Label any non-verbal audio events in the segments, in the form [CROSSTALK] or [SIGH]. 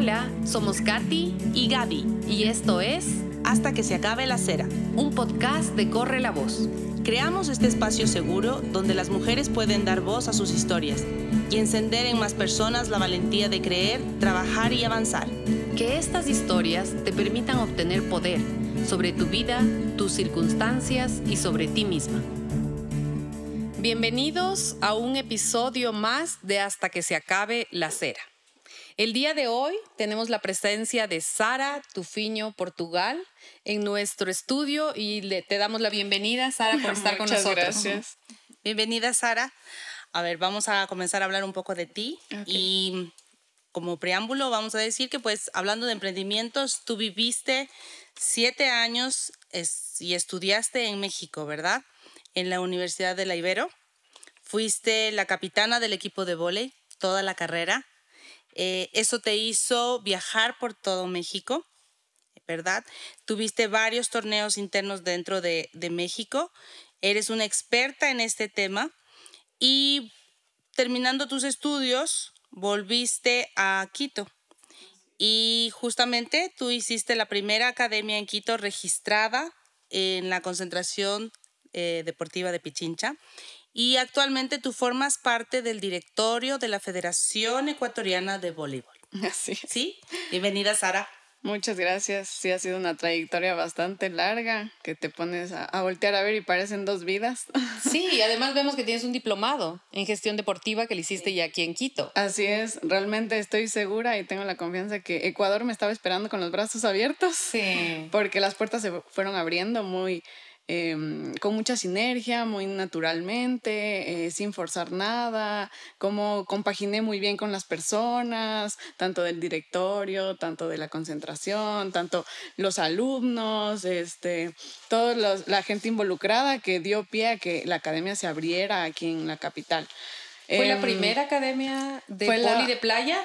Hola, somos Katy y Gaby. Y esto es Hasta que se acabe la cera. Un podcast de Corre la Voz. Creamos este espacio seguro donde las mujeres pueden dar voz a sus historias y encender en más personas la valentía de creer, trabajar y avanzar. Que estas historias te permitan obtener poder sobre tu vida, tus circunstancias y sobre ti misma. Bienvenidos a un episodio más de Hasta que se acabe la cera. El día de hoy tenemos la presencia de Sara Tufiño, Portugal, en nuestro estudio y le, te damos la bienvenida, Sara, por [LAUGHS] estar con nosotros. Gracias. [LAUGHS] Bienvenida, Sara. A ver, vamos a comenzar a hablar un poco de ti y como preámbulo vamos a decir que pues hablando de emprendimientos, tú viviste siete años y estudiaste en México, ¿verdad? En la Universidad de la Ibero. Fuiste la capitana del equipo de vóley toda la carrera eh, eso te hizo viajar por todo México, ¿verdad? Tuviste varios torneos internos dentro de, México, eres una experta en este tema y terminando tus estudios, volviste a Quito. Y justamente tú hiciste la primera academia en Quito registrada en la concentración eh, deportiva de Pichincha y actualmente tú formas parte del directorio de la Federación Ecuatoriana de Voleibol. [LAUGHS] Así. ¿Sí? Bienvenida, Sara. Muchas gracias. Sí, ha sido una trayectoria bastante larga que te pones a, a, voltear a ver y parecen dos vidas. [LAUGHS] Sí, y además vemos que tienes un diplomado en gestión deportiva que le hiciste ya aquí en Quito. Así es, realmente estoy segura y tengo la confianza que Ecuador me estaba esperando con los brazos abiertos. Sí. Porque las puertas se fueron abriendo muy Em, con mucha sinergia, muy naturalmente, eh, sin forzar nada, cómo compaginé muy bien con las personas, tanto del directorio, tanto de la concentración, tanto los alumnos, este, toda la gente involucrada que dio pie a que la academia se abriera aquí en la capital. ¿Fue la em, primera academia de boli de playa?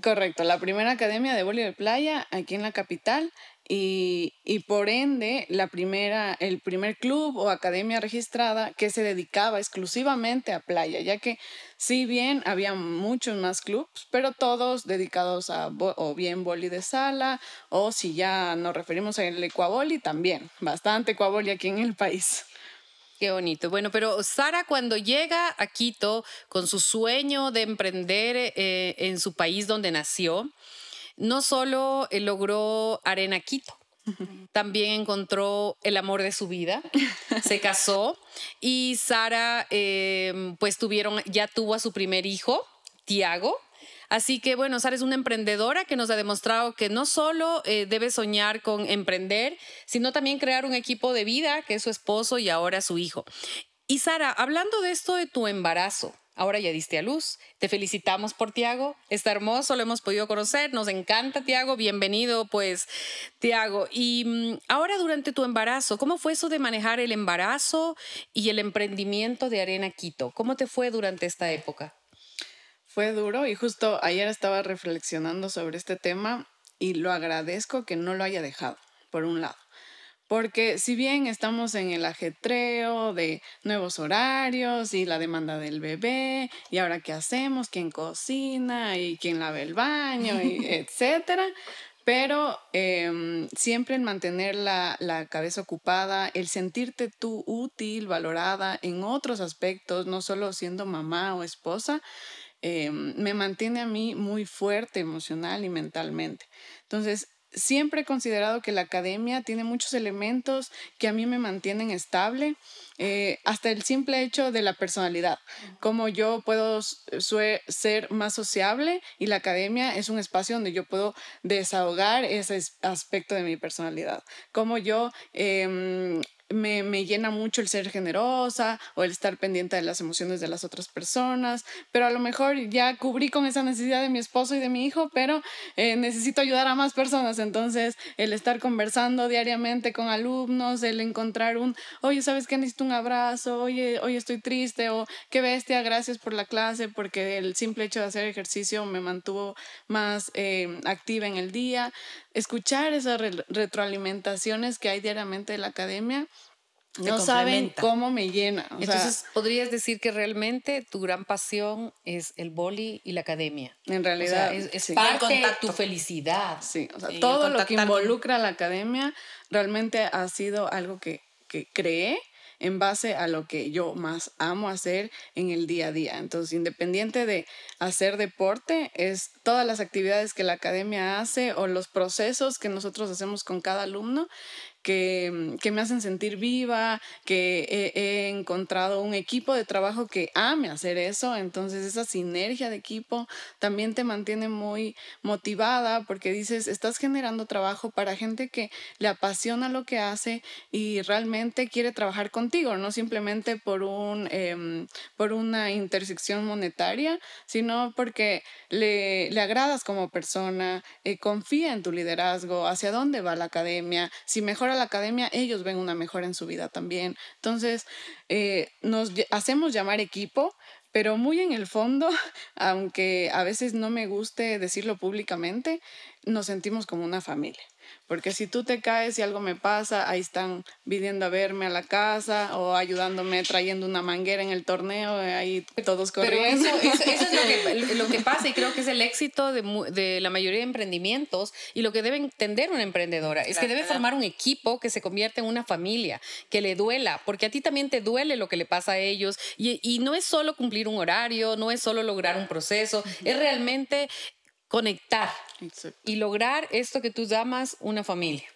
Correcto, la primera academia de boli de playa aquí en la capital y, y, por ende la primera, el primer club o academia registrada que se dedicaba exclusivamente a playa, ya que si bien había muchos más clubes, pero todos dedicados a o bien boli de sala o si ya nos referimos al ecuaboli también, bastante ecuaboli aquí en el país. Qué bonito. Bueno, pero Sara cuando llega a Quito con su sueño de emprender eh, en su país donde nació, no solo eh, logró Arena Quito, también encontró el amor de su vida, [LAUGHS] se casó y Sara em, pues tuvieron, ya tuvo a su primer hijo, Tiago. Así que bueno, Sara es una emprendedora que nos ha demostrado que no solo eh, debe soñar con emprender, sino también crear un equipo de vida, que es su esposo y ahora su hijo. Y Sara, hablando de esto de tu embarazo, Ahora ya diste a luz. Te felicitamos por Tiago. Está hermoso, lo hemos podido conocer. Nos encanta, Tiago. Bienvenido, pues, Tiago. Y mm, ahora durante tu embarazo, ¿cómo fue eso de manejar el embarazo y el emprendimiento de Arena Quito? ¿Cómo te fue durante esta época? Fue duro y justo ayer estaba reflexionando sobre este tema y lo agradezco que no lo haya dejado, por un lado. Porque si bien estamos en el ajetreo de nuevos horarios y la demanda del bebé, y ahora qué hacemos, quién cocina y quién lava el baño, y [LAUGHS] etcétera, pero em, siempre el mantener la, la, cabeza ocupada, el sentirte tú útil, valorada en otros aspectos, no solo siendo mamá o esposa, em, me mantiene a mí muy fuerte emocional y mentalmente. Entonces, siempre he considerado que la academia tiene muchos elementos que a mí me mantienen estable, eh, hasta el simple hecho de la personalidad, como yo puedo ser más sociable y la academia es un espacio donde yo puedo desahogar ese aspecto de mi personalidad, como yo em, me, me, llena mucho el ser generosa o el estar pendiente de las emociones de las otras personas, pero a lo mejor ya cubrí con esa necesidad de mi esposo y de mi hijo, pero eh, necesito ayudar a más personas, entonces el estar conversando diariamente con alumnos, el encontrar un, oye, ¿sabes qué? Necesito un abrazo, oye, hoy estoy triste o qué bestia, gracias por la clase, porque el simple hecho de hacer ejercicio me mantuvo más eh, activa en el día, escuchar esas retroalimentaciones que hay diariamente en la academia no saben cómo me llena. Entonces, podrías decir que realmente tu gran pasión es el boli y la academia. En realidad, es, parte de tu felicidad. Sí, o sea, todo lo que involucra a la academia realmente ha sido algo que, que creé en base a lo que yo más amo hacer en el día a día. Entonces, independiente de hacer deporte, es todas las actividades que la academia hace o los procesos que nosotros hacemos con cada alumno que, que, me hacen sentir viva, que he, encontrado un equipo de trabajo que ame hacer eso, entonces esa sinergia de equipo también te mantiene muy motivada porque dices, estás generando trabajo para gente que le apasiona lo que hace y realmente quiere trabajar contigo, no simplemente por, un, em, por una intersección monetaria, sino porque le, le agradas como persona, eh, confía en tu liderazgo, hacia dónde va la academia, si mejora la academia, ellos ven una mejora en su vida también. Entonces, eh, nos hacemos llamar equipo, pero muy en el fondo, [LAUGHS] aunque a veces no me guste decirlo públicamente, nos sentimos como una familia. Porque si tú te caes y algo me pasa, ahí están viniendo a verme a la casa o ayudándome trayendo una manguera en el torneo, ahí todos corriendo. Pero eso, eso, es lo que, [LAUGHS] lo que, pasa y creo que es el éxito de, de, la mayoría de emprendimientos y lo que debe entender una emprendedora es que debe formar un equipo que se convierta en una familia, que le duela, porque a ti también te duele lo que le pasa a ellos y, y no es solo cumplir un horario, no es solo lograr un proceso, es realmente conectar y lograr esto que tú llamas una familia.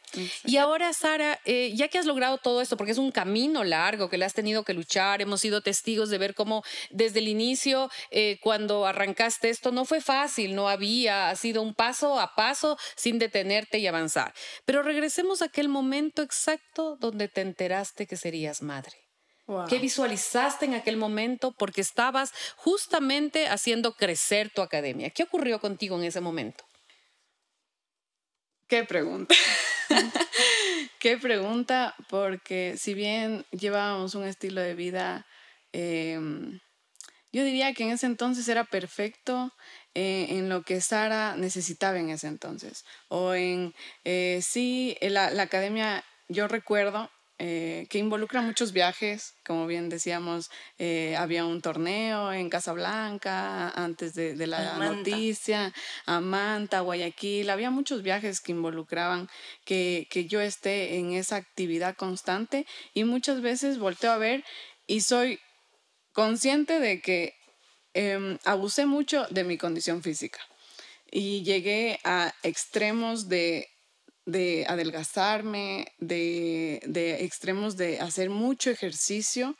Y ahora, Sara, eh, ya que has logrado todo esto, porque es un camino largo que le has tenido que luchar, hemos sido testigos de ver cómo desde el inicio, eh, cuando arrancaste esto, no fue fácil, no había, ha sido un paso a paso sin detenerte y avanzar. Pero regresemos a aquel momento exacto donde te enteraste que serías madre. ¿Qué visualizaste en aquel momento? Porque estabas justamente haciendo crecer tu academia. ¿Qué ocurrió contigo en ese momento? Qué pregunta. [LAUGHS] Qué pregunta, porque si bien llevábamos un estilo de vida, em, yo diría que en ese entonces era perfecto eh, en lo que Sara necesitaba en ese entonces. O en, eh, sí, la, la academia, yo recuerdo eh, que involucra muchos viajes, como bien decíamos, eh, había un torneo en Casablanca antes de, de la noticia, a Manta, Guayaquil, había muchos viajes que involucraban que, que yo esté en esa actividad constante y muchas veces volteo a ver y soy consciente de que eh, abusé mucho de mi condición física y llegué a extremos de de adelgazarme, de, de, extremos de hacer mucho ejercicio,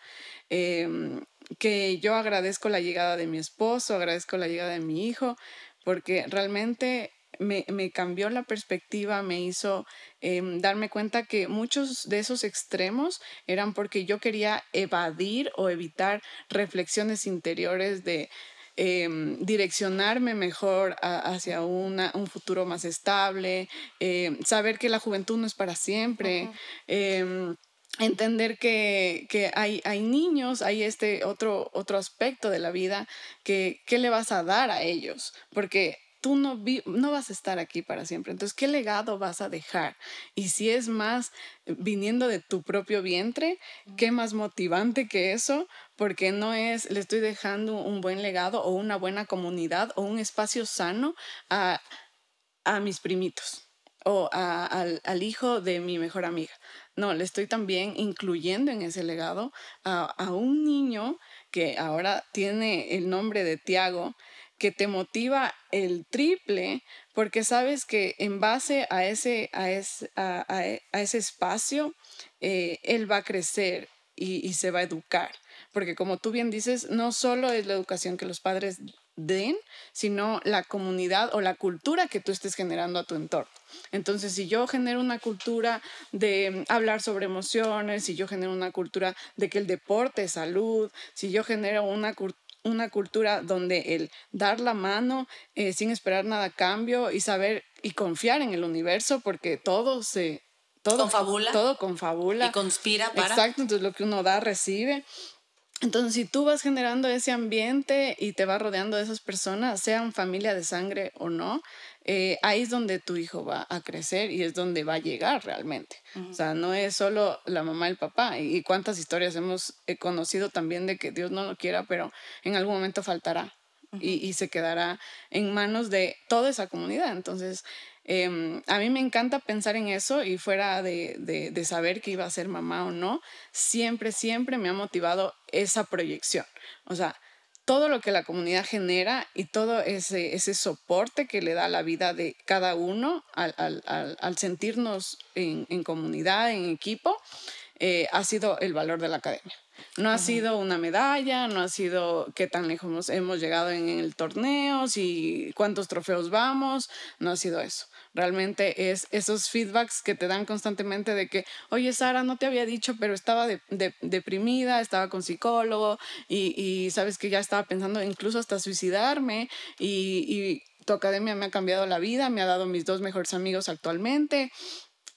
em, que yo agradezco la llegada de mi esposo, agradezco la llegada de mi hijo, porque realmente me, me cambió la perspectiva, me hizo em, darme cuenta que muchos de esos extremos eran porque yo quería evadir o evitar reflexiones interiores de Em, direccionarme mejor hacia una, un futuro más estable, em, saber que la juventud no es para siempre. Em, entender que, que, hay, hay niños, hay este otro, otro aspecto de la vida que, ¿qué le vas a dar a ellos? Porque tú no, no vas a estar aquí para siempre. Entonces, ¿qué legado vas a dejar? Y si es más viniendo de tu propio vientre, ¿qué más motivante que eso? Porque no es, le estoy dejando un buen legado o una buena comunidad o un espacio sano a, a mis primitos o al, al, hijo de mi mejor amiga. No, le estoy también incluyendo en ese legado a, a un niño que ahora tiene el nombre de Tiago, que te motiva el triple porque sabes que en base a ese, a ese, a, ese espacio, eh, él va a crecer y, y, se va a educar. Porque como tú bien dices, no solo es la educación que los padres den, sino la comunidad o la cultura que tú estés generando a tu entorno. Entonces, si yo genero una cultura de hablar sobre emociones, si yo genero una cultura de que el deporte es salud, si yo genero una, una cultura donde el dar la mano eh, sin esperar nada a cambio y saber y confiar en el universo porque todo se todo confabula. todo confabula. Y conspira para. Exacto entonces lo que uno da recibe Entonces, si tú vas generando ese ambiente y te vas rodeando de esas personas, sean familia de sangre o no, eh, ahí es donde tu hijo va a crecer y es donde va a llegar realmente. O sea, no es solo la mamá y el papá. Y, cuántas historias hemos eh, conocido también de que Dios no lo quiera, pero en algún momento faltará y, y, se quedará en manos de toda esa comunidad. Entonces, Em, a mí me encanta pensar en eso y fuera de, de, saber que iba a ser mamá o no, siempre, siempre me ha motivado esa proyección. O sea, todo lo que la comunidad genera y todo ese, ese soporte que le da la vida de cada uno al, sentirnos en, en, comunidad, en equipo, eh, ha sido el valor de la academia. No ha sido una medalla, no ha sido qué tan lejos hemos llegado en el torneo, si cuántos trofeos vamos, no ha sido eso. Realmente es esos feedbacks que te dan constantemente de que, oye, Sara, no te había dicho, pero estaba deprimida, estaba con psicólogo y, sabes que ya estaba pensando incluso hasta suicidarme y, y tu academia me ha cambiado la vida, me ha dado mis dos mejores amigos actualmente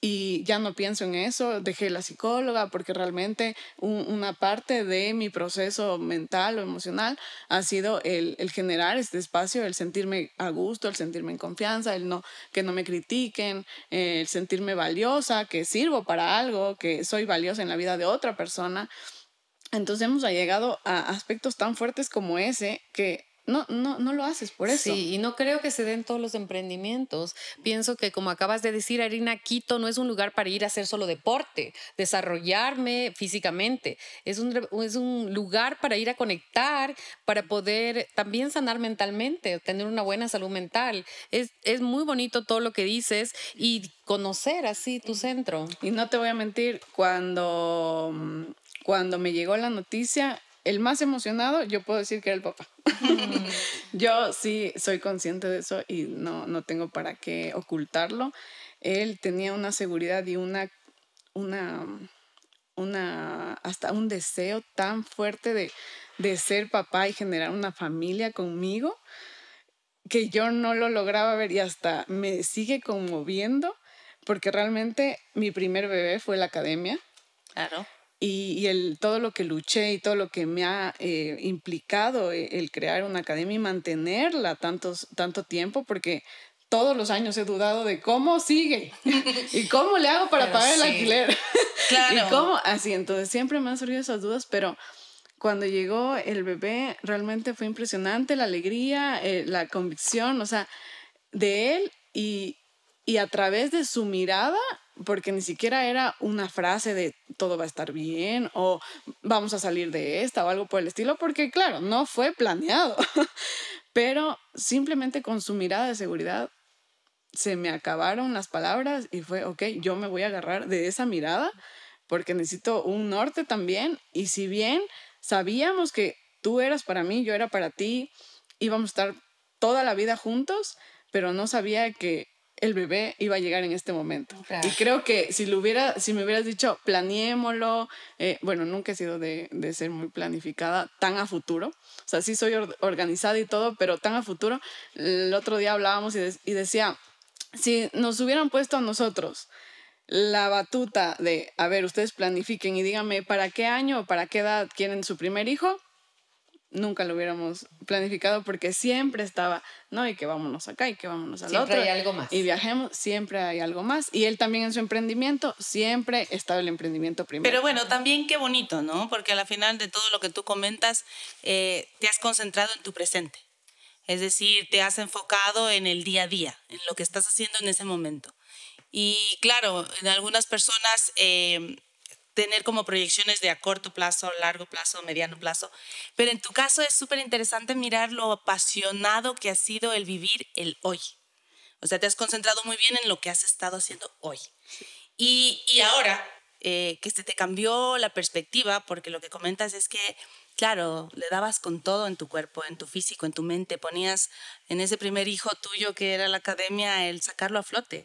y ya no pienso en eso, dejé la psicóloga porque realmente una parte de mi proceso mental o emocional ha sido el, el, generar este espacio, el sentirme a gusto, el sentirme en confianza, el no que no me critiquen, el sentirme valiosa, que sirvo para algo, que soy valiosa en la vida de otra persona. Entonces hemos llegado a aspectos tan fuertes como ese que no, no, no lo haces por eso. Sí, y no creo que se den todos los emprendimientos. Pienso que, como acabas de decir, Arina, Quito no es un lugar para ir a hacer solo deporte, desarrollarme físicamente. Es un, es un lugar para ir a conectar, para poder también sanar mentalmente, tener una buena salud mental. Es, es muy bonito todo lo que dices y conocer así tu centro. Y no te voy a mentir, cuando, cuando me llegó la noticia, el más emocionado, yo puedo decir que era el papá. [LAUGHS] yo sí soy consciente de eso y no, no tengo para qué ocultarlo. Él tenía una seguridad y una, una, una, hasta un deseo tan fuerte de, de ser papá y generar una familia conmigo que yo no lo lograba ver y hasta me sigue conmoviendo porque realmente mi primer bebé fue la academia. Claro y, el, todo lo que luché y todo lo que me ha eh, implicado eh, el, crear una academia y mantenerla tantos, tanto tiempo, porque todos los años he dudado de cómo sigue [LAUGHS] y cómo le hago para pagar el alquiler. [LAUGHS] Claro. y cómo, así, entonces siempre me han surgido esas dudas, pero cuando llegó el bebé realmente fue impresionante la alegría, eh, la convicción, o sea, de él y, y a través de su mirada porque ni siquiera era una frase de todo va a estar bien o vamos a salir de esta o algo por el estilo, porque claro, no fue planeado, [LAUGHS] pero simplemente con su mirada de seguridad se me acabaron las palabras y fue, ok, yo me voy a agarrar de esa mirada porque necesito un norte también y si bien sabíamos que tú eras para mí, yo era para ti, íbamos a estar toda la vida juntos, pero no sabía que el bebé iba a llegar en este momento. Y creo que si, lo hubiera, si me hubieras dicho, planeémoslo, eh, bueno, nunca he sido de, de, ser muy planificada tan a futuro. O sea, sí soy organizada y todo, pero tan a futuro. El otro día hablábamos y, y decía, si nos hubieran puesto a nosotros la batuta de, a ver, ustedes planifiquen y díganme para qué año o para qué edad quieren su primer hijo, nunca lo hubiéramos planificado porque siempre estaba, no, y que vámonos acá y que vámonos al siempre otro. Siempre hay algo más. Y viajemos, siempre hay algo más. Y él también en su emprendimiento, siempre estaba el emprendimiento primero. Pero bueno, también qué bonito, ¿no? Porque a la final de todo lo que tú comentas, eh, te has concentrado en tu presente. Es decir, te has enfocado en el día a día, en lo que estás haciendo en ese momento. Y claro, en algunas personas... Eh, tener como proyecciones de a corto plazo, largo plazo, mediano plazo. Pero en tu caso es súper interesante mirar lo apasionado que ha sido el vivir el hoy. O sea, te has concentrado muy bien en lo que has estado haciendo hoy. Y, y ahora eh, que se te cambió la perspectiva, porque lo que comentas es que, claro, le dabas con todo en tu cuerpo, en tu físico, en tu mente, ponías en ese primer hijo tuyo que era la academia el sacarlo a flote.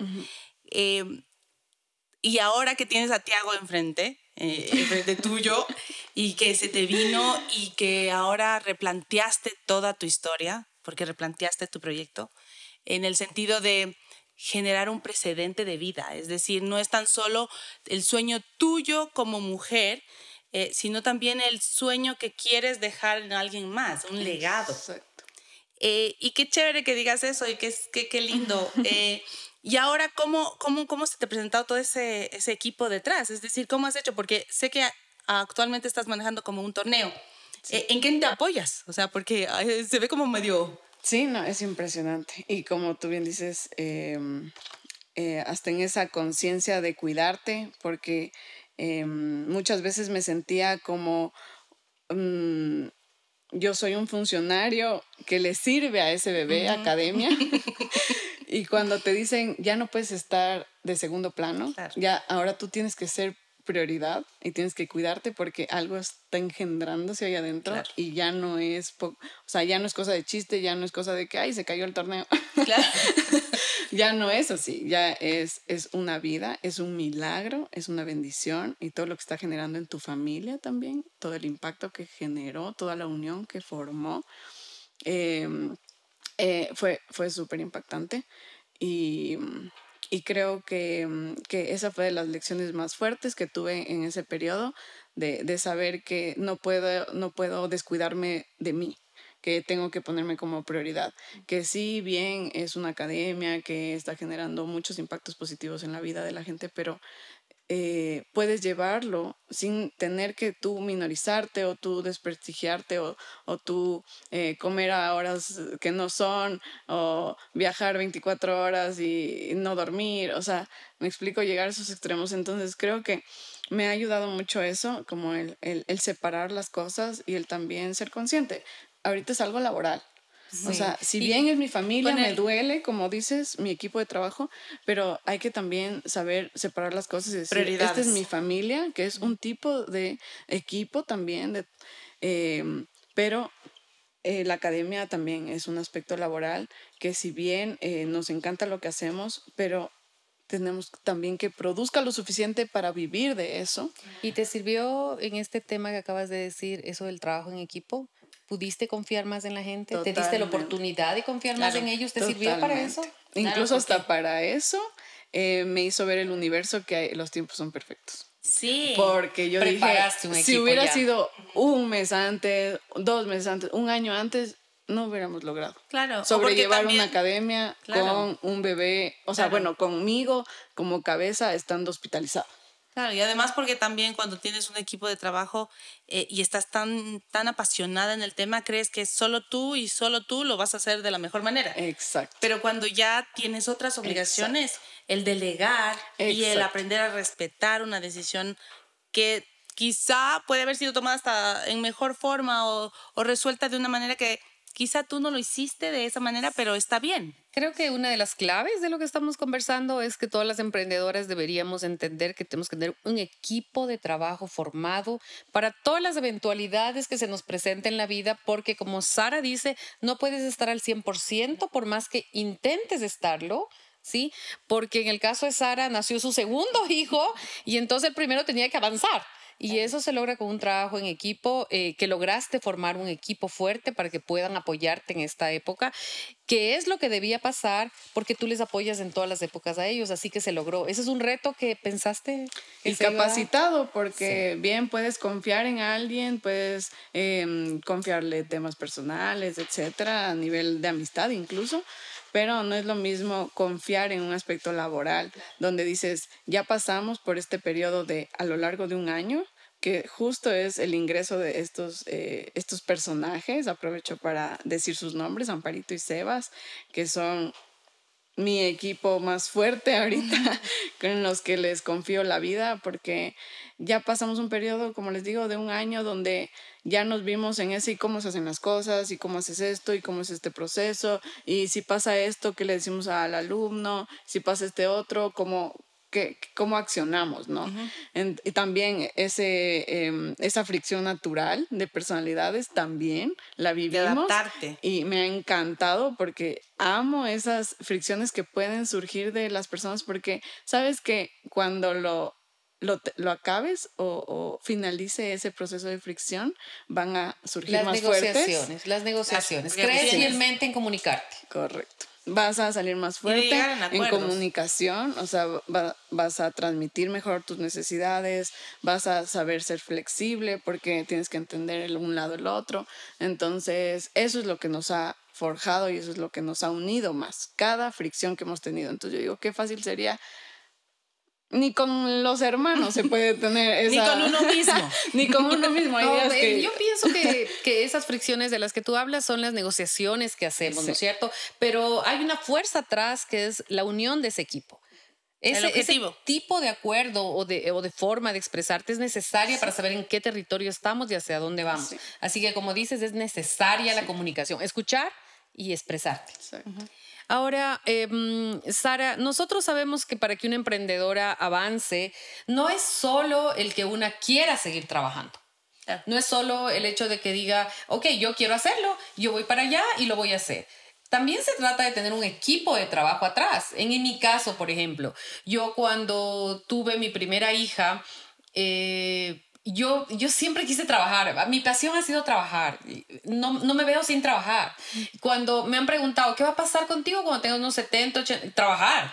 Y ahora que tienes a Tiago enfrente, eh, enfrente tuyo, y que se te vino y que ahora replanteaste toda tu historia, porque replanteaste tu proyecto, en el sentido de generar un precedente de vida. Es decir, no es tan solo el sueño tuyo como mujer, eh, sino también el sueño que quieres dejar en alguien más, un legado. Exacto. Eh, y qué chévere que digas eso y qué, qué, qué lindo. [LAUGHS] Eh, y ahora, ¿cómo, cómo, ¿cómo se te ha presentado todo ese, ese equipo detrás? Es decir, ¿cómo has hecho? Porque sé que actualmente estás manejando como un torneo. ¿En qué te apoyas? O sea, porque se ve como medio... Sí, no, es impresionante. Y como tú bien dices, em, hasta en esa conciencia de cuidarte, porque Em, muchas veces me sentía como mm, yo soy un funcionario que le sirve a ese bebé, academia. [LAUGHS] [LAUGHS] y cuando te dicen, ya no puedes estar de segundo plano, ya ahora tú tienes que ser prioridad y tienes que cuidarte porque algo está engendrándose ahí adentro y ya no es, o sea, ya no es cosa de chiste, ya no es cosa de que, ay, se cayó el torneo. Claro. [LAUGHS] ya no es así, ya es, es una vida, es un milagro, es una bendición y todo lo que está generando en tu familia también, todo el impacto que generó, toda la unión que formó, em, eh, fue, fue súper impactante y y creo que, mm, que, esa fue de las lecciones más fuertes que tuve en ese periodo, de, de, saber que no puedo, no puedo descuidarme de mí, que tengo que ponerme como prioridad, que sí, bien, es una academia que está generando muchos impactos positivos en la vida de la gente, pero eh, puedes llevarlo sin tener que tú minorizarte o tú desprestigiarte o, o tú eh, comer a horas que no son o viajar 24 horas y no dormir. O sea, me explico llegar a esos extremos. Entonces creo que me ha ayudado mucho eso, como el, el, el separar las cosas y el también ser consciente. Ahorita es algo laboral. O sea, si bien es mi familia, me duele, como dices, mi equipo de trabajo, pero hay que también saber separar las cosas y decir, esta es mi familia, que es un tipo de equipo también, de, em, pero eh, la academia también es un aspecto laboral que si bien eh, nos encanta lo que hacemos, pero tenemos también que produzca lo suficiente para vivir de eso. ¿Y te sirvió en este tema que acabas de decir, eso del trabajo en equipo? ¿Pudiste confiar más en la gente? ¿Te diste la oportunidad de confiar más en ellos? ¿Te sirvió para eso? Incluso hasta para eso eh, me hizo ver el universo que los tiempos son perfectos. Sí. Porque yo dije, si hubiera sido un mes antes, dos meses antes, un año antes, no hubiéramos logrado. Claro. Sobrellevar una academia con un bebé, o sea, bueno, conmigo como cabeza estando hospitalizado. Claro, y además porque también cuando tienes un equipo de trabajo eh, y estás tan, tan apasionada en el tema, crees que solo tú y solo tú lo vas a hacer de la mejor manera. Exacto. Pero cuando ya tienes otras obligaciones, el delegar y el aprender a respetar una decisión que quizá puede haber sido tomada hasta en mejor forma o, o resuelta de una manera que Quizá tú no lo hiciste de esa manera, pero está bien. Creo que una de las claves de lo que estamos conversando es que todas las emprendedoras deberíamos entender que tenemos que tener un equipo de trabajo formado para todas las eventualidades que se nos presenten en la vida, porque como Sara dice, no puedes estar al 100% por más que intentes estarlo. ¿Sí? Porque en el caso de Sara nació su segundo [LAUGHS] hijo y entonces el primero tenía que avanzar. Y eso se logra con un trabajo en equipo, eh, que lograste formar un equipo fuerte para que puedan apoyarte en esta época, que es lo que debía pasar porque tú les apoyas en todas las épocas a ellos, así que se logró. Ese es un reto que pensaste. y capacitado, porque bien puedes confiar en alguien, puedes em, confiarle temas personales, etcétera, a nivel de amistad incluso pero no es lo mismo confiar en un aspecto laboral, donde dices, ya pasamos por este periodo de a lo largo de un año, que justo es el ingreso de estos, eh, estos personajes, aprovecho para decir sus nombres, Amparito y Sebas, que son mi equipo más fuerte ahorita, [LAUGHS] con los que les confío la vida, porque ya pasamos un periodo, como les digo, de un año donde ya nos vimos en ese y cómo se hacen las cosas, y cómo haces esto, y cómo es este proceso, y si pasa esto, ¿qué le decimos al alumno? Si pasa este otro, ¿cómo, cómo accionamos, ¿no? y también ese, em, esa fricción natural de personalidades también la vivimos. Y me ha encantado porque amo esas fricciones que pueden surgir de las personas porque sabes que cuando lo lo, lo, acabes o, o, finalice ese proceso de fricción, van a surgir las más negociaciones, fuertes. Las negociaciones. Crees fielmente en comunicarte. Correcto. Vas a salir más fuerte en, comunicación, o sea, vas a transmitir mejor tus necesidades, vas a saber ser flexible porque tienes que entender el un lado el otro. Entonces, eso es lo que nos ha forjado y eso es lo que nos ha unido más, cada fricción que hemos tenido. Entonces yo digo, qué fácil sería ni con los hermanos se puede tener [LAUGHS] esa... [LAUGHS] ni con uno mismo. ni con uno mismo. Yo pienso que, que, esas fricciones de las que tú hablas son las negociaciones que hacemos, ¿no es cierto? Pero hay una fuerza atrás que es la unión de ese equipo. Ese, ese, tipo de acuerdo o de, o de, forma de expresarte es necesaria para saber en qué territorio estamos y hacia dónde vamos. Así que como dices, es necesaria la comunicación, escuchar y expresarte. Ahora, em, Sara, nosotros sabemos que para que una emprendedora avance, no es solo el que una quiera seguir trabajando. No es solo el hecho de que diga, ok, yo quiero hacerlo, yo voy para allá y lo voy a hacer. También se trata de tener un equipo de trabajo atrás. En, mi caso, por ejemplo, yo cuando tuve mi primera hija, eh, yo, yo siempre quise trabajar. Mi pasión ha sido trabajar. No, no, me veo sin trabajar. Cuando me han preguntado, ¿qué va a pasar contigo cuando tengas unos 70, 80? Trabajar.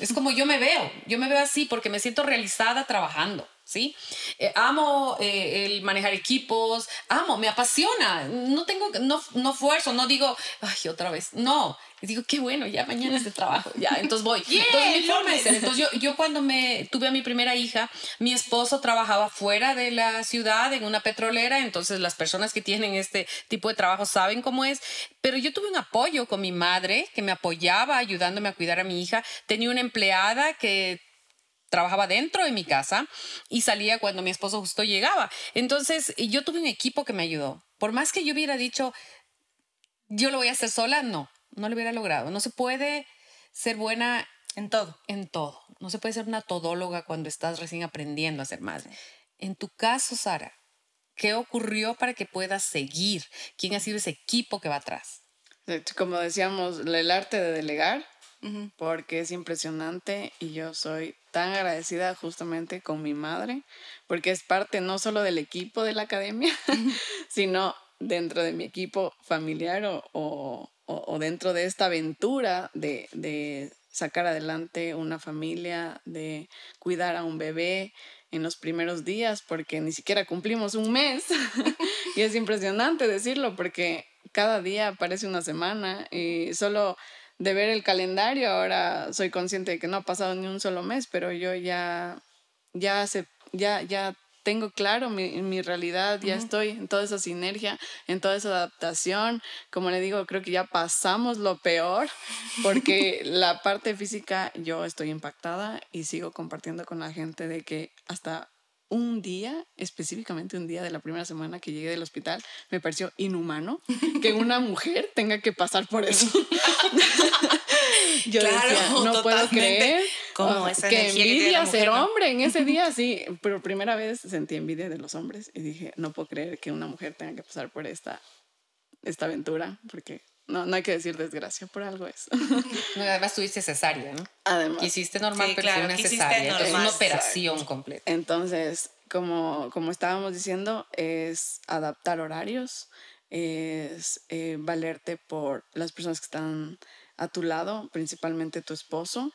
Es como yo me veo. Yo me veo así porque me siento realizada trabajando. ¿Sí? Eh, amo eh, el manejar equipos, amo, me apasiona, no tengo, no, no fuerzo, no digo, ay, otra vez, no, digo, qué bueno, ya mañana es de trabajo, ya, entonces voy. [LAUGHS] entonces, entonces yo, yo cuando me tuve a mi primera hija, mi esposo trabajaba fuera de la ciudad en una petrolera, entonces las personas que tienen este tipo de trabajo saben cómo es, pero yo tuve un apoyo con mi madre que me apoyaba ayudándome a cuidar a mi hija, tenía una empleada que trabajaba dentro de mi casa y salía cuando mi esposo justo llegaba. Entonces, yo tuve un equipo que me ayudó. Por más que yo hubiera dicho, yo lo voy a hacer sola, no, no lo hubiera logrado. No se puede ser buena en todo. En todo. No se puede ser una todóloga cuando estás recién aprendiendo a ser madre. En tu caso, Sara, ¿qué ocurrió para que puedas seguir? ¿Quién ha sido ese equipo que va atrás? Como decíamos, el arte de delegar, porque es impresionante y yo soy tan agradecida justamente con mi madre, porque es parte no solo del equipo de la academia, [LAUGHS] sino dentro de mi equipo familiar o, o, dentro de esta aventura de, de sacar adelante una familia, de cuidar a un bebé en los primeros días, porque ni siquiera cumplimos un mes. [LAUGHS] y es impresionante decirlo, porque cada día parece una semana y solo de ver el calendario, ahora soy consciente de que no ha pasado ni un solo mes, pero yo ya, ya, se, ya, ya tengo claro mi, mi realidad, ya estoy en toda esa sinergia, en toda esa adaptación. Como le digo, creo que ya pasamos lo peor, [LAUGHS] porque la parte física yo estoy impactada y sigo compartiendo con la gente de que hasta un día, específicamente un día de la primera semana que llegué del hospital, me pareció inhumano que [LAUGHS] una mujer tenga que pasar por eso. [LAUGHS] Yo decía, no puedo creer como esa que envidia ser hombre en ese día, [LAUGHS] sí, pero primera vez sentí envidia de los hombres y dije, no puedo creer que una mujer tenga que pasar por esta, esta aventura, porque no, no hay que decir desgracia, por algo es. además tuviste cesárea, ¿no? Además. Quisiste normal, pero fue una cesárea. Es una operación completa. Entonces, como, como estábamos diciendo, es adaptar horarios, es eh, valerte por las personas que están a tu lado, principalmente tu esposo.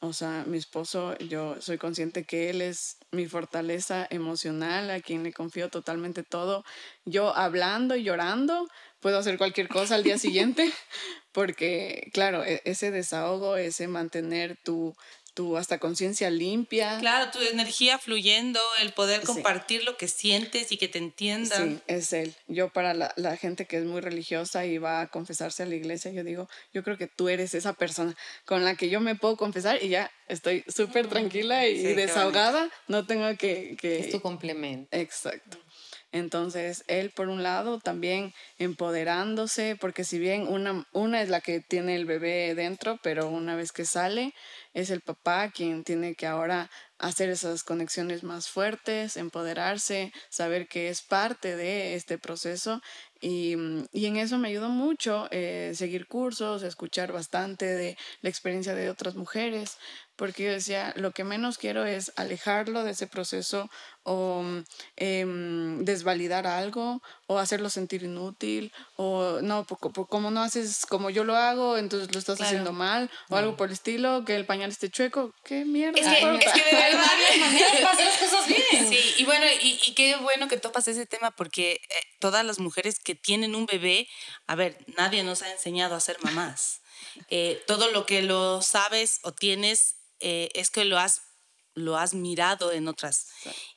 O sea, mi esposo, yo soy consciente que él es mi fortaleza emocional, a quien le confío totalmente todo. Yo hablando y llorando, puedo hacer cualquier cosa al día siguiente, [LAUGHS] porque claro, e-, ese desahogo, ese mantener tu, tu hasta conciencia limpia. Claro, tu energía fluyendo, el poder compartir lo que sientes y que te entiendan. Sí, es él. Yo para la, la, gente que es muy religiosa y va a confesarse a la iglesia, yo digo, yo creo que tú eres esa persona con la que yo me puedo confesar y ya estoy súper tranquila y, desahogada, no tengo que, que... Es tu complemento. Exacto. Entonces, él por un lado también empoderándose, porque si bien una, una es la que tiene el bebé dentro, pero una vez que sale, es el papá quien tiene que ahora hacer esas conexiones más fuertes, empoderarse, saber que es parte de este proceso. Y, mm, y en eso me ayudó mucho eh, seguir cursos, escuchar bastante de la experiencia de otras mujeres, porque yo decía, lo que menos quiero es alejarlo de ese proceso o em, desvalidar algo o hacerlo sentir inútil o no, como no haces como yo lo hago, entonces lo estás haciendo mal o algo por el estilo, que el pañal esté chueco, qué mierda. Es que, es que de [LAUGHS] varias [LAUGHS] maneras las cosas bien. Sí, y bueno, y, y, qué bueno que topas ese tema porque eh, todas las mujeres que tienen un bebé, a ver, nadie nos ha enseñado a ser mamás. Eh, todo lo que lo sabes o tienes eh, es que lo has lo has mirado en otras.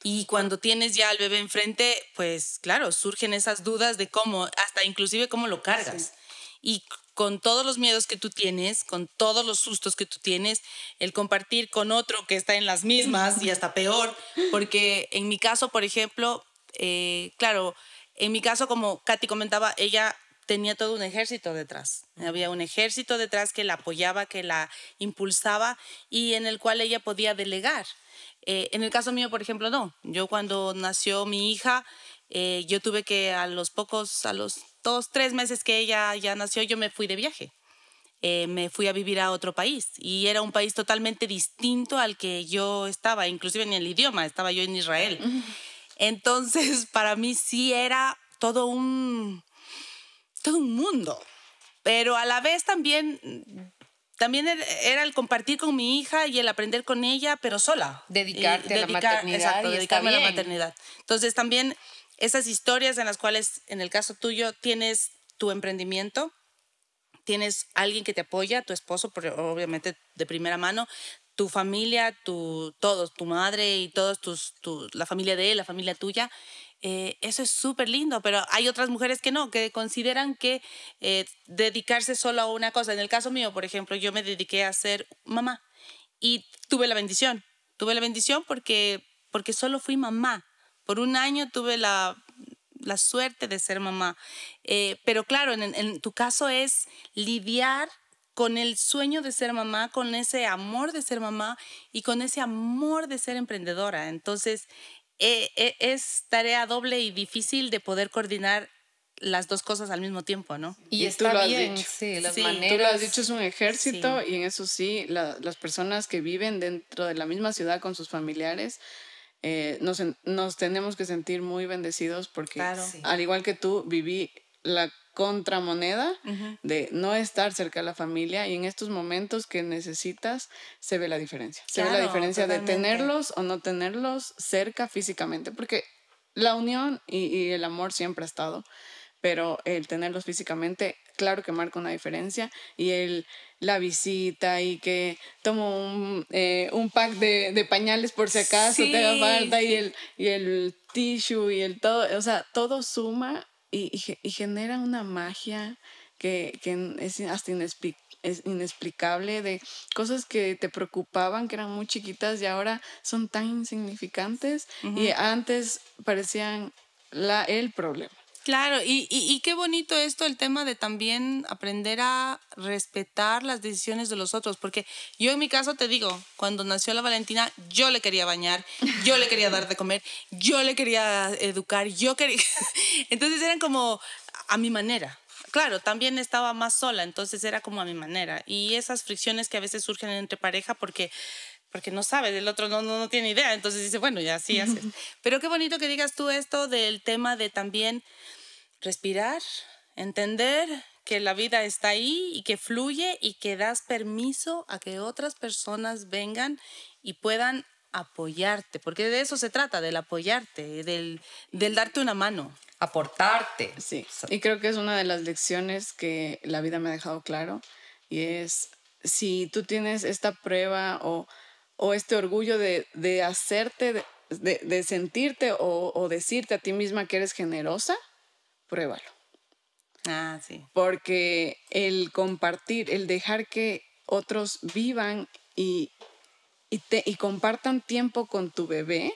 Y cuando tienes ya al bebé enfrente, pues claro, surgen esas dudas de cómo, hasta inclusive cómo lo cargas. Y con todos los miedos que tú tienes, con todos los sustos que tú tienes, el compartir con otro que está en las mismas y hasta peor, porque en mi caso, por ejemplo, eh, claro, en mi caso, como Katy comentaba, ella tenía todo un ejército detrás. Había un ejército detrás que la apoyaba, que la impulsaba y en el cual ella podía delegar. Eh, en el caso mío, por ejemplo, no. Yo cuando nació mi hija, eh, yo tuve que a los pocos, a los dos, tres meses que ella ya nació, yo me fui de viaje. Eh, me fui a vivir a otro país y era un país totalmente distinto al que yo estaba, inclusive en el idioma, estaba yo en Israel. Entonces, [LAUGHS] para mí sí era todo un, todo un mundo. Pero a la vez también, también er, era el compartir con mi hija y el aprender con ella, pero sola. Dedicarte a la maternidad. Exacto, dedicarme a la maternidad. Entonces también esas historias en las cuales, en el caso tuyo, tienes tu emprendimiento, tienes alguien que te apoya, tu esposo, obviamente de primera mano, tu familia, tu, todos, tu madre y todos tus, tu, la familia de él, la familia tuya, eh, eso es súper lindo, pero hay otras mujeres que no, que consideran que eh, dedicarse solo a una cosa. En el caso mío, por ejemplo, yo me dediqué a ser mamá y tuve la bendición. Tuve la bendición porque, porque solo fui mamá. Por un año tuve la, la suerte de ser mamá. Eh, pero claro, en, en tu caso es lidiar con el sueño de ser mamá, con ese amor de ser mamá y con ese amor de ser emprendedora. Entonces, eh, eh, es tarea doble y difícil de poder coordinar las dos cosas al mismo tiempo, ¿no? Y, está bien, sí, las maneras... Tú lo has dicho, es un ejército y en eso sí, las personas que viven dentro de la misma ciudad con sus familiares, eh, nos, nos, tenemos que sentir muy bendecidos porque al igual que tú, viví la contramoneda de no estar cerca de la familia y en estos momentos que necesitas se ve la diferencia. Se ve la diferencia de tenerlos o no tenerlos cerca físicamente, porque la unión y, el amor siempre ha estado, pero el tenerlos físicamente, claro que marca una diferencia y el la visita y que tomo un, eh, un pack de, de, pañales por si acaso te haga falta y el, y el tissue y el todo, o sea, todo suma y, y, genera una magia que, que es hasta es inexplicable de cosas que te preocupaban, que eran muy chiquitas y ahora son tan insignificantes y antes parecían la, el problema. Claro, y, y, qué bonito esto, el tema de también aprender a respetar las decisiones de los otros, porque yo en mi caso te digo, cuando nació la Valentina, yo le quería bañar, yo le quería dar de comer, yo le quería educar, yo quería... [LAUGHS] Entonces eran como a mi manera. Claro, también estaba más sola, entonces era como a mi manera. Y esas fricciones que a veces surgen entre pareja porque porque no sabe, el otro no, no, no tiene idea, entonces dice, bueno, ya sí haces. Pero qué bonito que digas tú esto del tema de también respirar, entender que la vida está ahí y que fluye y que das permiso a que otras personas vengan y puedan apoyarte, porque de eso se trata, del apoyarte, del, del darte una mano. Aportarte. Sí, y creo que es una de las lecciones que la vida me ha dejado claro, y es si tú tienes esta prueba o, o este orgullo de, de hacerte, de, de sentirte o, o decirte a ti misma que eres generosa, pruébalo. Ah, sí. Porque el compartir, el dejar que otros vivan y, y, te, y compartan tiempo con tu bebé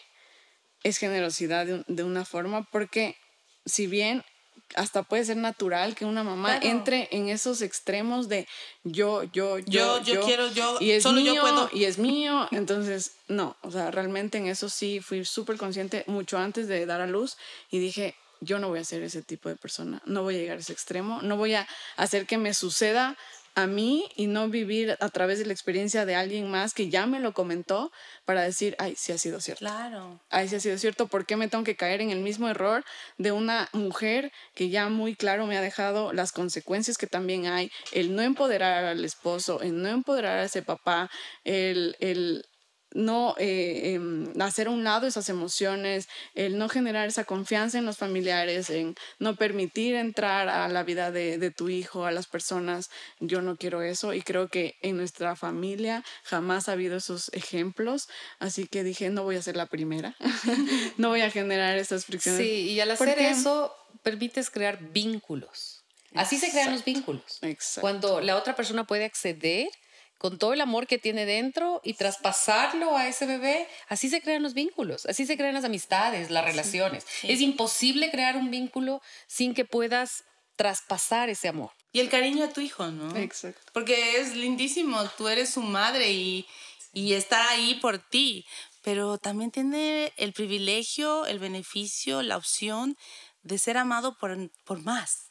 es generosidad de, una forma porque si bien hasta puede ser natural que una mamá entre en esos extremos de yo, yo, yo, yo, yo, quiero, yo, y es solo mío, yo puedo. y es mío, entonces no, o sea, realmente en eso sí fui súper consciente mucho antes de dar a luz y dije, yo no voy a ser ese tipo de persona, no voy a llegar a ese extremo, no voy a hacer que me suceda a mí y no vivir a través de la experiencia de alguien más que ya me lo comentó para decir, ay, sí ha sido cierto. Claro. Ay, sí ha sido cierto. ¿Por qué me tengo que caer en el mismo error de una mujer que ya muy claro me ha dejado las consecuencias que también hay? El no empoderar al esposo, el no empoderar a ese papá, el, el no eh, em, hacer a un lado esas emociones, el no generar esa confianza en los familiares, en no permitir entrar a la vida de, de, tu hijo, a las personas. Yo no quiero eso y creo que en nuestra familia jamás ha habido esos ejemplos, así que dije, no voy a ser la primera, [LAUGHS] no voy a generar esas fricciones. Sí, y al hacer eso permites crear vínculos. Así se crean los vínculos. Exacto. Cuando la otra persona puede acceder con todo el amor que tiene dentro y traspasarlo a ese bebé, así se crean los vínculos, así se crean las amistades, las relaciones. Es imposible crear un vínculo sin que puedas traspasar ese amor. Y el cariño a tu hijo, ¿no? Exacto. Porque es lindísimo, tú eres su madre y, y está ahí por ti, pero también tiene el privilegio, el beneficio, la opción de ser amado por, por más